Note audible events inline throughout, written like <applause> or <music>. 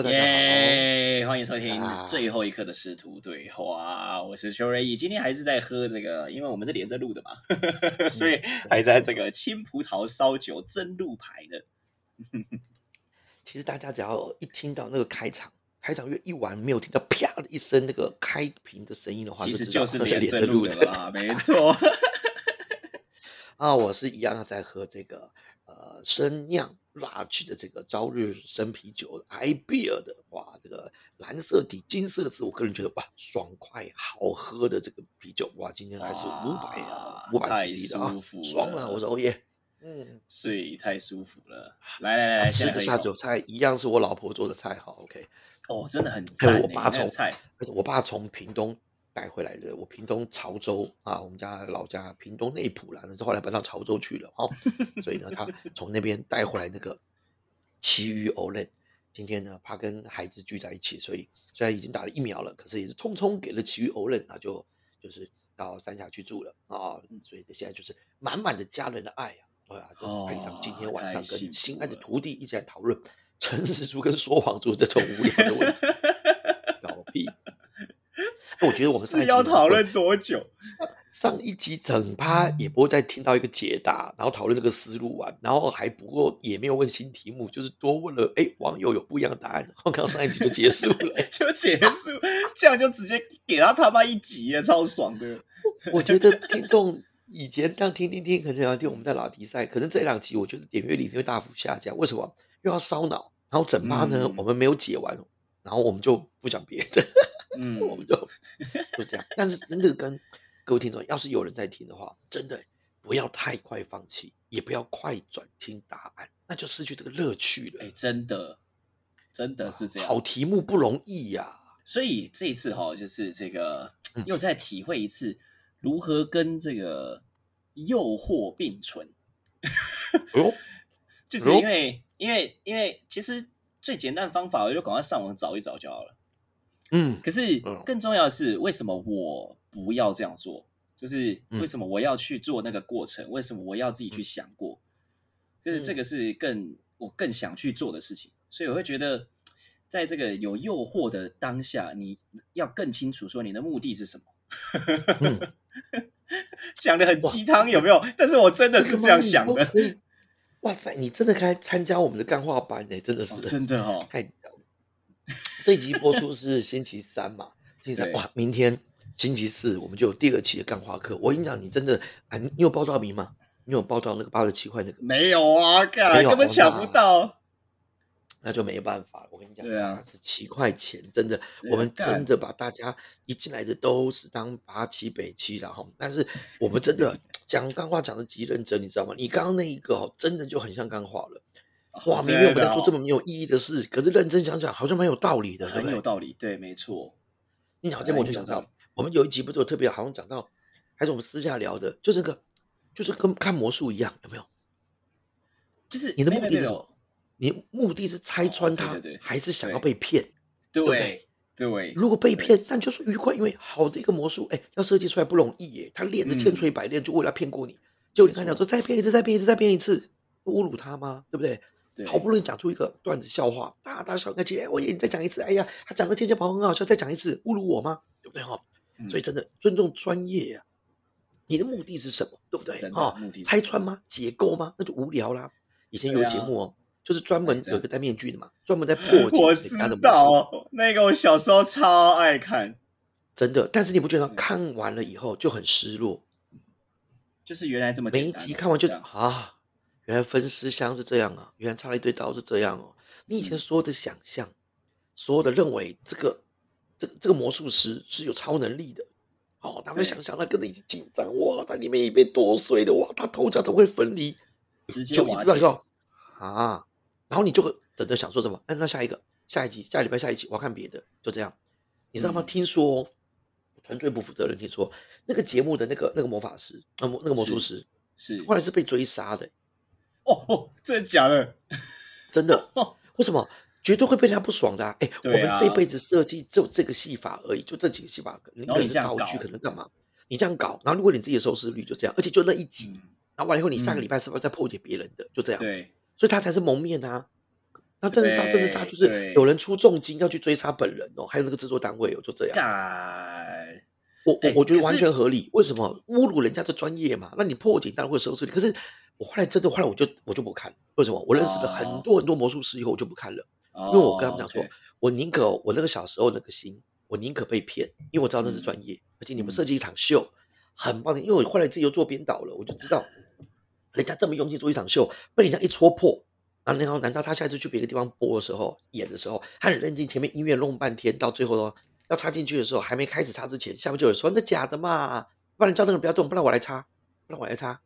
Hello，大家好。耶！欢迎收听啊最后一刻的师徒对话，我是邱瑞义。今天还是在喝这个，因为我们是连着录的嘛，<laughs> 所以还在这个青葡萄烧酒蒸鹿牌的。<laughs> 其实大家只要一听到那个开场，开场乐一完，没有听到啪的一声那个开瓶的声音的话，其实就是连着着录的录的啦，没错。<laughs> 啊。我是一样在喝这个呃生酿 large 的这个朝日生啤酒 i beer 的，哇，这个蓝色底金色字，我个人觉得哇，爽快好喝的这个啤酒，哇，今天还是五百啊，五百太 cc 的啊舒服，爽了，我说哦耶，嗯。所以太舒服了。来来来来，吃先来喝一口的下酒菜一样是我老婆做的菜，好 OK。哦，真的很还赞欸。我爸从菜，我爸从屏东带回来的，我屏东潮州啊，我们家老家屏东内埔啦，那是后来搬到潮州去了哦，<laughs> 所以呢，他从那边带回来那个奇鱼藕类。今天呢，他跟孩子聚在一起，所以虽然已经打了疫苗了，可是也是匆匆给了奇鱼藕类，那就就是到山下去住了啊，所以现在就是满满的家人的爱啊，对啊，就配上今天晚上跟心爱的徒弟一起来讨论诚实猪跟说谎猪这种无聊的问题，<laughs> 搞屁！哎我觉得我们是要讨论多久？上一集整趴也不会再听到一个解答，然后讨论这个思路啊，然后还不过也没有问新题目，就是多问了哎网友有不一样的答案，<laughs> 然后刚上一集就结束了。哎就结束，<laughs> 这样就直接给他他妈一集耶，超爽的。<laughs> 我觉得听众以前这样听听听，很想要听我们在拉迪赛，可是这两集我觉得点阅率一定会大幅下降，为什么？又要烧脑，然后整趴呢、嗯我们没有解完，然后我们就不讲别的。嗯，<laughs> 我们就就这样。但是真的跟各位听众，要是有人在听的话，真的不要太快放弃，也不要快转听答案，那就失去这个乐趣了。哎、真的，真的是这样。好题目不容易呀、所以这一次哈，就是这个嗯又再体会一次如何跟这个诱惑并存。哦，<laughs> 就是因为因为因为其实最简单的方法，我就赶快上网找一找就好了。嗯，可是嗯更重要的是，为什么我不要这样做？就是嗯为什么我要去做那个过程？为什么我要自己去想过？就是这个是更我更想去做的事情，所以我会觉得，在这个有诱惑的当下，你要更清楚说你的目的是什么。嗯 <laughs> 讲的很鸡汤有没有？但是我真的是这样想的，哇塞，你真的该参加我们的干话班呢、真的是、哦真的哦。太。<laughs> 这一集播出是星期三嘛？星期三哇，明天星期四我们就有第二期的干话课。我跟你讲，你真的啊，你你有报到名吗？你有报到那个八十七块那个？没有啊，干根本抢不到。那就没办法，我跟你讲，对啊十七块钱，真的，我们真的把大家一进来的都是当八七北七然后，但是我们真的 <laughs> 讲干话讲的极认真，你知道吗？你刚刚那一个哦，真的就很像干话了。哇，明明我们在做这么没有意义的事，可是认真想想，好像蛮有道理的，对很？有道理，对，没错。你讲这么我就想到我们有一集不是有特别好像讲到，还是我们私下聊的，就是个，就是跟看魔术一样，有没有？就是你的目的是什么？你目的是拆穿他，还是想要被骗？对不对对，如果被骗，那就是愉快，因为好的一个魔术，哎，要设计出来不容易耶。他练的千锤百炼，就为了骗过你。结果你看讲说再骗一次，再骗一次，再骗一次，侮辱他吗？对不对？对好不容易讲出一个段子笑话，大大小小气，哎，我也你再讲一次，哎呀，他讲的天线宝很好笑，再讲一次，侮辱我吗？对不对哈？嗯所以真的尊重专业啊。你的目的是什么？对不对？哈拆穿吗？解构吗？那就无聊啦。以前有节目哦，就是专门有一个戴面具的嘛，专门在破 <laughs> 解我知。道那个，我小时候超爱看，真的，但是你不觉得看完了以后就很失落？就是原来这么每一集看完就啊，原来分尸箱是这样啊，原来插了一堆刀是这样哦。你以前所有的想象，所有的认为这个这这个魔术师是有超能力的，哦，他们对想象他跟着一起紧张，哇，他里面也被剁碎了，哇，他头脚都会分离，直接就一瓦解知道啊，然后你就会等着想说什么？哎，那下一个，下一集，下礼拜下一集，我要看别的，就这样。你知道吗？嗯听说纯粹不负责任，听说那个节目的那个那个魔法师，那魔那个魔术师，是后来是被追杀的，哦哦，真的假的？<laughs> 真的。为什么？绝对会被他不爽的、啊。哎、我们这辈子设计只有这个戏法而已，就这几个戏法，你可能是道具，可能干嘛？你这样搞，然后如果你自己的收视率就这样，而且就那一集，嗯，然后完了以后，你下个嗯礼拜是不是再破解别人的？就这样，对，所以他才是蒙面啊。那真的他真的他就是对有人出重金要去追杀本人哦，还有那个制作单位哦，就这样。干，我我哎我觉得完全合理。为什么侮辱人家的专业嘛？那你破解当然会收视率。可是我后来真的后来我就我就不看了。为什么？我认识了很哦多很多魔术师以后，我就不看了，因因为我跟他们讲说，我宁可我那个小时候那个心，我宁可被骗，因为我知道那是嗯专业，而且你们嗯设计一场秀很棒的。因为我后来自己又做编导了，我就知道人家这么用心做一场秀，被人家一戳破。啊，然后难道他下次去别的地方播的时候，演的时候，他很认真，前面音乐弄半天，到最后呢，要插进去的时候，还没开始插之前，下面就有人说那假的嘛，不然你叫那个人不要动，不然我来插，不然我来插，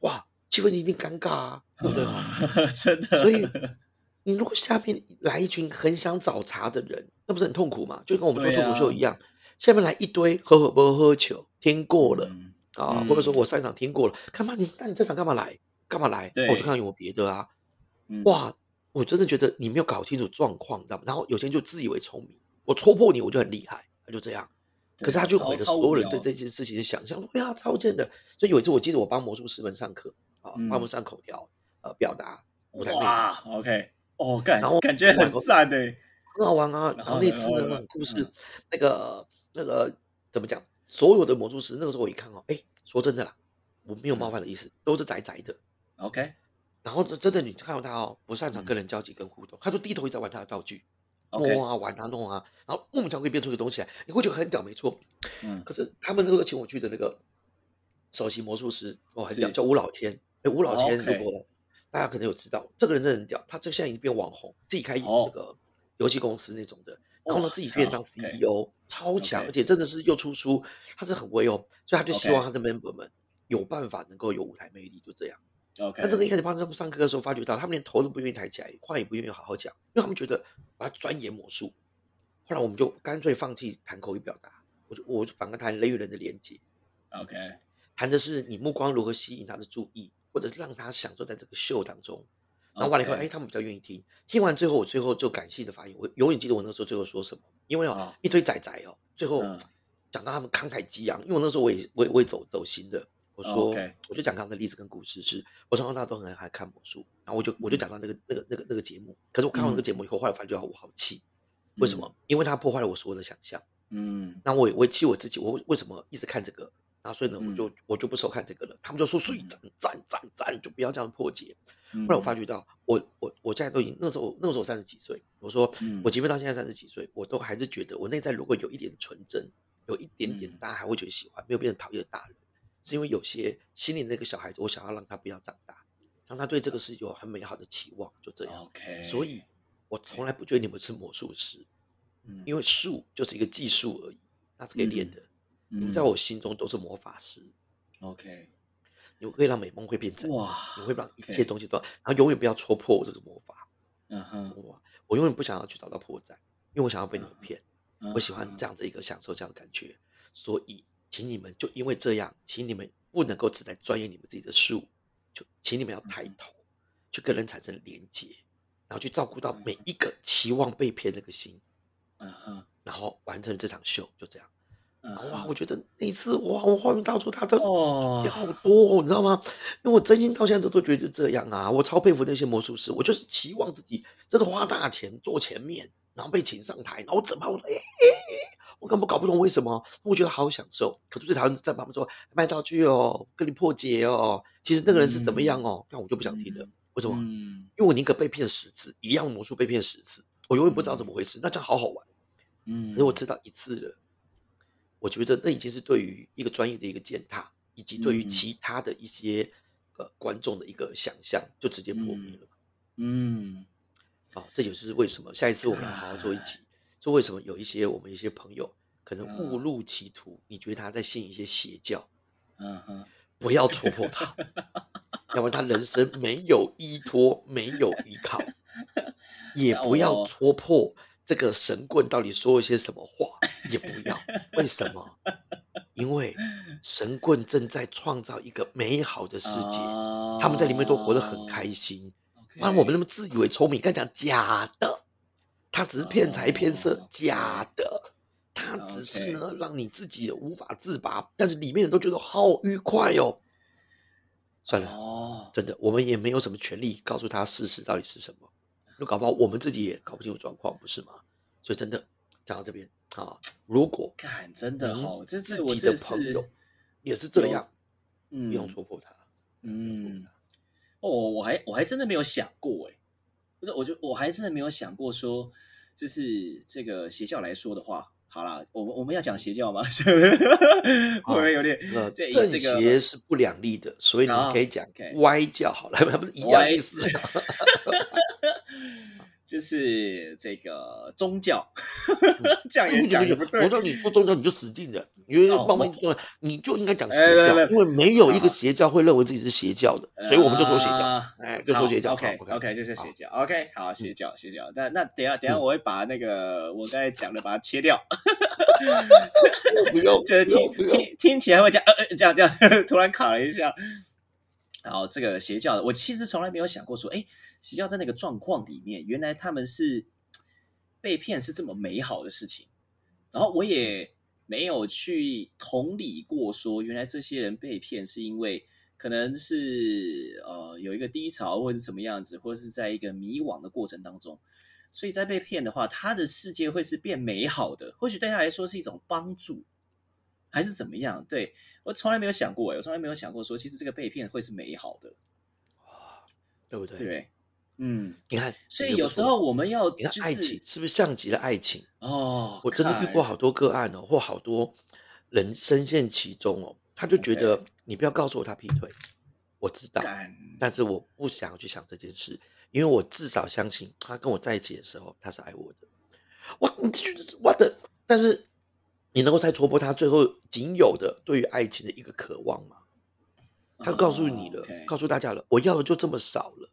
哇，气氛一定尴尬啊，对不对？<laughs> 真的，所以你如果下面来一群很想找茬的人，那不是很痛苦吗？就跟我们做脱口秀一样，下面来一堆喝喝不喝酒，听过了嗯啊，嗯或者说我上一场听过了，干嘛你那你这场干嘛来？干嘛来？我就看看有没有别的啊。嗯，哇，我真的觉得你没有搞清楚状况，知道吗？然后有些人就自以为聪明，我戳破你，我就很厉害，他就这样。可是他就超毁了所有人对这件事情的想象。对啊，超贱的。所以有一次我记得我帮魔术师们上课啊，帮他们嗯上口条，呃，表达舞台哇，OK，哦，感然后感觉很赞诶，很好玩啊。然后那次呢，然后呢很故事嗯，那个那个怎么讲？所有的魔术师那个时候我一看哦，哎，说真的啦，我没有冒犯的意思，都是宅宅的。，OK 然后真的你看到他哦，不擅长嗯跟人交际跟互动，他就低头一直在玩他的道具。摸啊玩啊弄啊，然后莫名其妙会变出一个东西来，你会觉得很屌，没错。嗯可是他们那个请我去的那个首席魔术师，哦，很屌，是叫吴老千。哎，吴老千，如果大家可能有知道，这个人真的很屌，他这现在已经变网红，自己开哦。那个游戏公司那种的，然后呢自己变当 CEO，超强，而且真的是又出书，他是很威哦，所以他就希望他的 member 们有办法能够有舞台魅力，就这样。OK，那这个一开始帮他们上课的时候，发觉到他们连头都不愿意抬起来，话也不愿意好好讲，因为他们觉得我要钻研魔术。后来我们就干脆放弃谈口语表达，我就我就反而谈人与人的连接，OK，谈的是你目光如何吸引他的注意，或者是让他享受在这个秀当中。然后完了以后哎，他们比较愿意听。听完最后，我最后就感性的发言，我永远记得我那时候最后说什么，因为哦哦，一堆仔仔哦，最后嗯。讲到他们慷慨激昂，因为我那时候我也我也我也走走心的，我说、我就讲刚刚的例子跟故事是，我从小到大都很爱看魔术，然后我就我就讲到那个那个那个那个节目，可是我看完那个节目以后，后来发觉我好气，为什么？因为他破坏了我所有的想象。嗯。那我也我也气我自己，我为为什么一直看这个？然后所以呢，我嗯就我就不收看这个了。他们就说所以赞赞赞赞，就不要这样破解。嗯，后来我发觉到，我我我现在都已经那时候那时候我三十几岁，我说嗯我即便到现在三十几岁，我都还是觉得我内在如果有一点纯真，有一点点嗯大家还会觉得喜欢，没有变成讨厌的大人，是因为有些心里那个小孩子，我想要让他不要长大，让他对这个事有很美好的期望，就这样。OK，所以我从来不觉得你们是魔术师，嗯因为术就是一个技术而已，那是可以练的。你在我心中都是魔法师，OK，你们可以让美梦会变成，哇你会让一切东西都，然后永远不要戳破我这个魔法。嗯哼，哇，我永远不想要去找到破绽，因为我想要被你们骗。嗯我喜欢这样子一个享受这样的感觉，所以请你们就因为这样，请你们不能够只在钻研你们自己的术，就请你们要抬头，去跟人产生连接，然后去照顾到每一个期望被骗那个心，嗯哼，然后完成这场秀，就这样。嗯哇，我觉得那一次哇，我画面到处他的好多、哦，你知道吗？因为我真心到现在都都觉得是这样啊，我超佩服那些魔术师，我就是期望自己真的花大钱坐前面，然后被请上台，然后整把我的哎哎哎，我根本搞不懂为什么，我觉得好享受。可是最讨厌在旁边说卖道具哦，跟你破解哦，其实那个人是怎么样哦，那、我就不想听了。为什么？嗯因为我宁可被骗十次，一样魔术被骗十次，我永远不知道怎么回事，那这样好好玩。嗯，可是我知道一次了，我觉得那已经是对于一个专业的一个践踏，以及对于嗯。其他的一些呃观众的一个想象，就直接破灭了。嗯。啊、这就是为什么下一次我们要好好做一集，说为什么有一些我们一些朋友可能误嗯。入歧途，你觉得他在信一些邪教，嗯哼，不要戳破他，要不然他人生没有依托，没有依靠，<laughs> 也不要哦戳破这个神棍到底说了些什么话，也不要。为什么？因为神棍正在创造一个美好的世界，他们在里面都活得很开心。哦 OK，妈，我们那么自以为聪明，刚讲假的，他只是骗财骗色哦，假的。他只是呢，让你自己无法自拔，但是里面人都觉得好愉快哦。算了，哦，真的，我们也没有什么权利告诉他事实到底是什么。那搞不好我们自己也搞不清楚状况，不是吗？所以真的讲到这边啊，如果看真的您哦，这自是我己的朋友也是这有样，不用嗯戳破他，嗯，哦，我还我还真的没有想过哎，不是，我就我还真的没有想过说，就是这个邪教来说的话，好啦，我们我们要讲邪教吗？<laughs> 会不会有点呃，正这这个邪是不两立的，所以你哦可以讲歪教好了，<laughs> 不是一样歪意思。<laughs> 就是这个宗教，<laughs> 这样也讲也不对我。说你做宗教你就死定了，你就哦帮忙做，你就应该讲邪教，因为没有一个邪教会认为自己是邪教的，所以我们就说邪教，啊哎，就说邪教。OK 好 OK，就是邪教。OK，好，邪教邪教。那那等下等下嗯我会把那个我刚才讲的把它切掉，<laughs> 不用，就是听听听起来会这样呃呃这样这样，<laughs> 突然卡了一下。然后这个邪教的，我其实从来没有想过说，哎，邪教在那个状况里面，原来他们是被骗是这么美好的事情。然后我也没有去同理过说，原来这些人被骗是因为可能是呃有一个低潮，或者是什么样子，或者是在一个迷惘的过程当中，所以在被骗的话，他的世界会是变美好的，或许对他来说是一种帮助，还是怎么样？对我从来没有想过，哎，我从来没有想过说，其实这个被骗会是美好的，对不对？对？嗯，你看，所以有时候我们要你就是看爱情是不是像极了爱情？哦，我真的遇看过好多个案哦，或好多人深陷其中哦，他就觉得你不要告诉我他劈腿，我知道，但是我不想要去想这件事，因为我至少相信他跟我在一起的时候他是爱我的。我，你觉得我的？但是你能够再戳破他最后仅有的对于爱情的一个渴望吗？他告诉你了，告诉大家了，我要的就这么少了，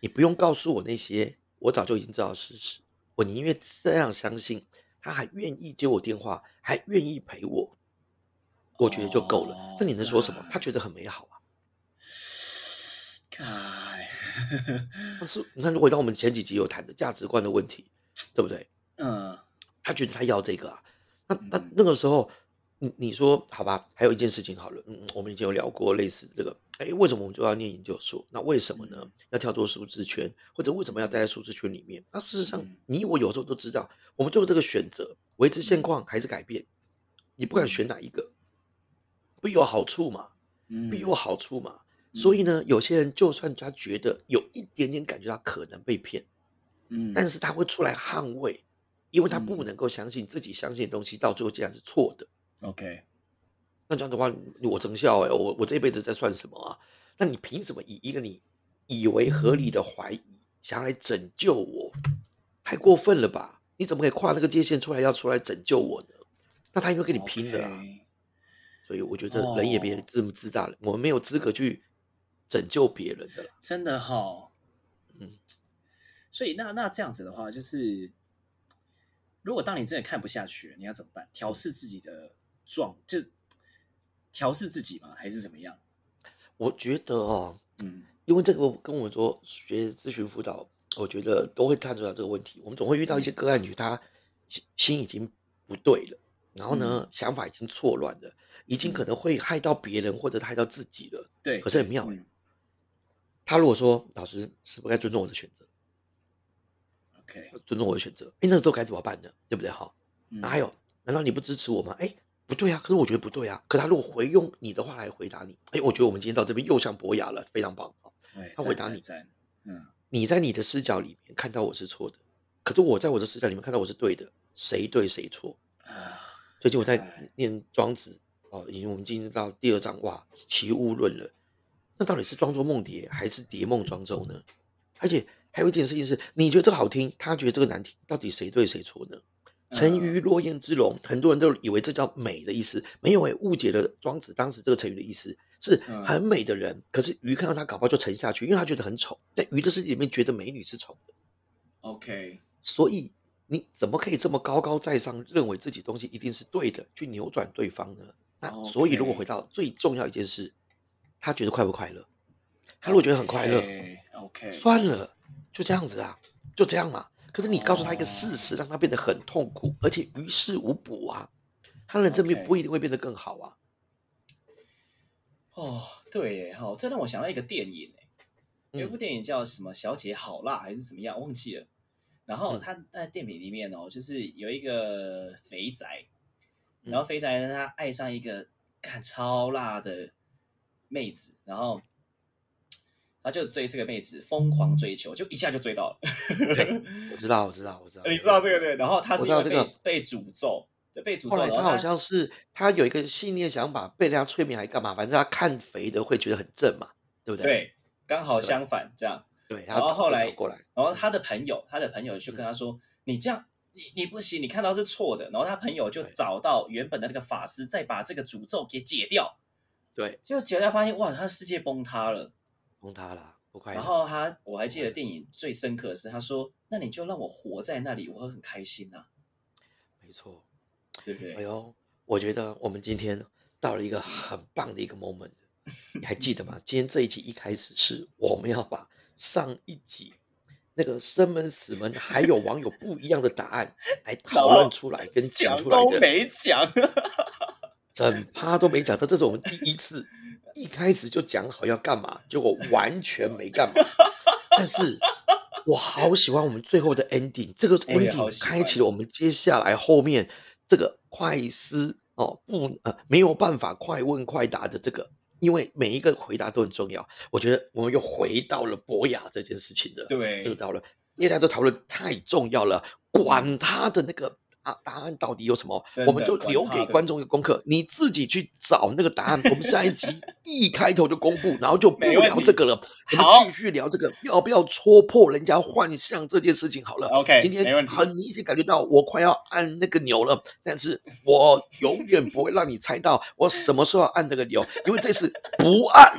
你不用告诉我那些我早就已经知道的事实，我宁愿这样相信，他还愿意接我电话，还愿意陪我，我觉得就够了。哦那你能说什么？他觉得很美好啊。看，但是你看，回到我们前几集有谈的价值观的问题，对不对？嗯他觉得他要这个啊，那那嗯那个时候，你你说好吧？还有一件事情好了，嗯，我们以前有聊过类似这个，哎，为什么我们就要念研究所？那为什么呢？嗯要跳脱舒适圈，或者为什么要待在舒适圈里面？那事实上嗯，你我有时候都知道，我们做这个选择，维持现况还是改变，你不管选哪一个，不有好处嘛？嗯必有好处嘛？所以呢，有些人就算他觉得有一点点感觉他可能被骗，嗯，但是他会出来捍卫，因为他不嗯能够相信自己相信的东西到最后竟然是错的。OK，那这样的话，我成效哎、我我这一辈子在算什么啊？那你凭什么以一个你以为合理的怀疑，想要来拯救我？太过分了吧？你怎么可以跨那个界限出来要出来拯救我呢？那他应该跟你拼了啊！OK 所以我觉得人也别哦这么自大了，我们没有资格去拯救别人的啦。真的哈，嗯，所以那那这样子的话，就是如果当你真的看不下去，你要怎么办？调试自己的状，就调试自己吗？还是怎么样？我觉得哦，嗯因为这个跟我们说学咨询辅导，我觉得都会探出来这个问题。我们总会遇到一些个案，局他心心已经不对了，然后呢，想法已经错乱了，已经可能会害到别人或者害到自己了。对，可是很妙哎、嗯他如果说老师是不该尊重我的选择，OK，尊重我的选择，哎，那个时候该怎么办呢？对不对？哈，嗯那还有，难道你不支持我吗？哎，不对啊，可是我觉得不对啊。可他如果回用你的话来回答你，哎，我觉得我们今天到这边又像博雅了，非常棒啊。他回答你赞赞赞嗯你在你的视角里面看到我是错的，可是我在我的视角里面看到我是对的，谁对谁错？啊，最近我在哎念庄子哦，已经我们进入到第二章，哇，齐物论了。那到底是庄周梦蝶，还是蝶梦庄周呢？而且还有一件事情是，你觉得这个好听，他觉得这个难听，到底谁对谁错呢？沉鱼落雁之龙，很多人都以为这叫美的意思，没有诶，误解了庄子当时这个成语的意思，是很美的人。可是鱼看到他，搞不好就沉下去，因为他觉得很丑，在鱼的世界里面觉得美女是丑的。OK，所以你怎么可以这么高高在上，认为自己东西一定是对的，去扭转对方呢？那所以如果回到最重要一件事，他觉得快不快乐？他如果觉得很快乐，，OK，算了，就这样子啊，就这样嘛。可是你告诉他一个事实，让他变得很痛苦，而且于事无补啊，他人生 OK 不一定会变得更好啊。哦，对耶，哈，这让我想到一个电影哎，有一部电影叫什么《小姐好辣》还是怎么样，忘记了。然后嗯他在电影里面哦，就是有一个肥宅，嗯然后肥宅呢，他爱上一个看超辣的妹子，然后他就对这个妹子疯狂追求，就一下就追到了。对，<laughs> 我知道，我知道，我知道，你知道这个对？然后他是因为被、被诅咒，就被诅咒，后来他好像是他有一个信念想法，被人家催眠还干嘛？反正他看肥的会觉得很正嘛，对不对？对，刚好相反这样。对，然后后来过来，然后他的朋友，他的朋友就跟他说：“你这样，你你不行，你看到是错的。”然后他朋友就找到原本的那个法师，再把这个诅咒给解掉。对，结果解掉发现，哇，他的世界崩塌了。崩塌了，不快乐。然后他，我还记得电影最深刻的是，他说：“那你就让我活在那里，我会很开心啊，没错，对不对？”哎呦，我觉得我们今天到了一个很棒的一个 moment，你还记得吗？今天这一集一开始是我们要把上一集那个生门死门还有网友不一样的答案来讨论出来跟讲讲出来的，都没讲，整趴都没讲到，这是我们第一次一开始就讲好要干嘛，结果完全没干嘛。但是我好喜欢我们最后的 ending，这个 ending 开启了我们接下来后面这个快思哦不呃没有办法快问快答的这个，因为每一个回答都很重要。我觉得我们又回到了博雅这件事情的对这个讨论，接下来都讨论太重要了，管他的那个。啊，答案到底有什么？我们就留给观众一个功课，你自己去找那个答案。我们下一集 <laughs> 一开头就公布，然后就不聊这个了，我好们继续聊这个要不要戳破人家幻象这件事情好了。OK，今天很明显感觉到我快要按那个钮了，但是我永远不会让你猜到我什么时候要按这个钮，因为这次不按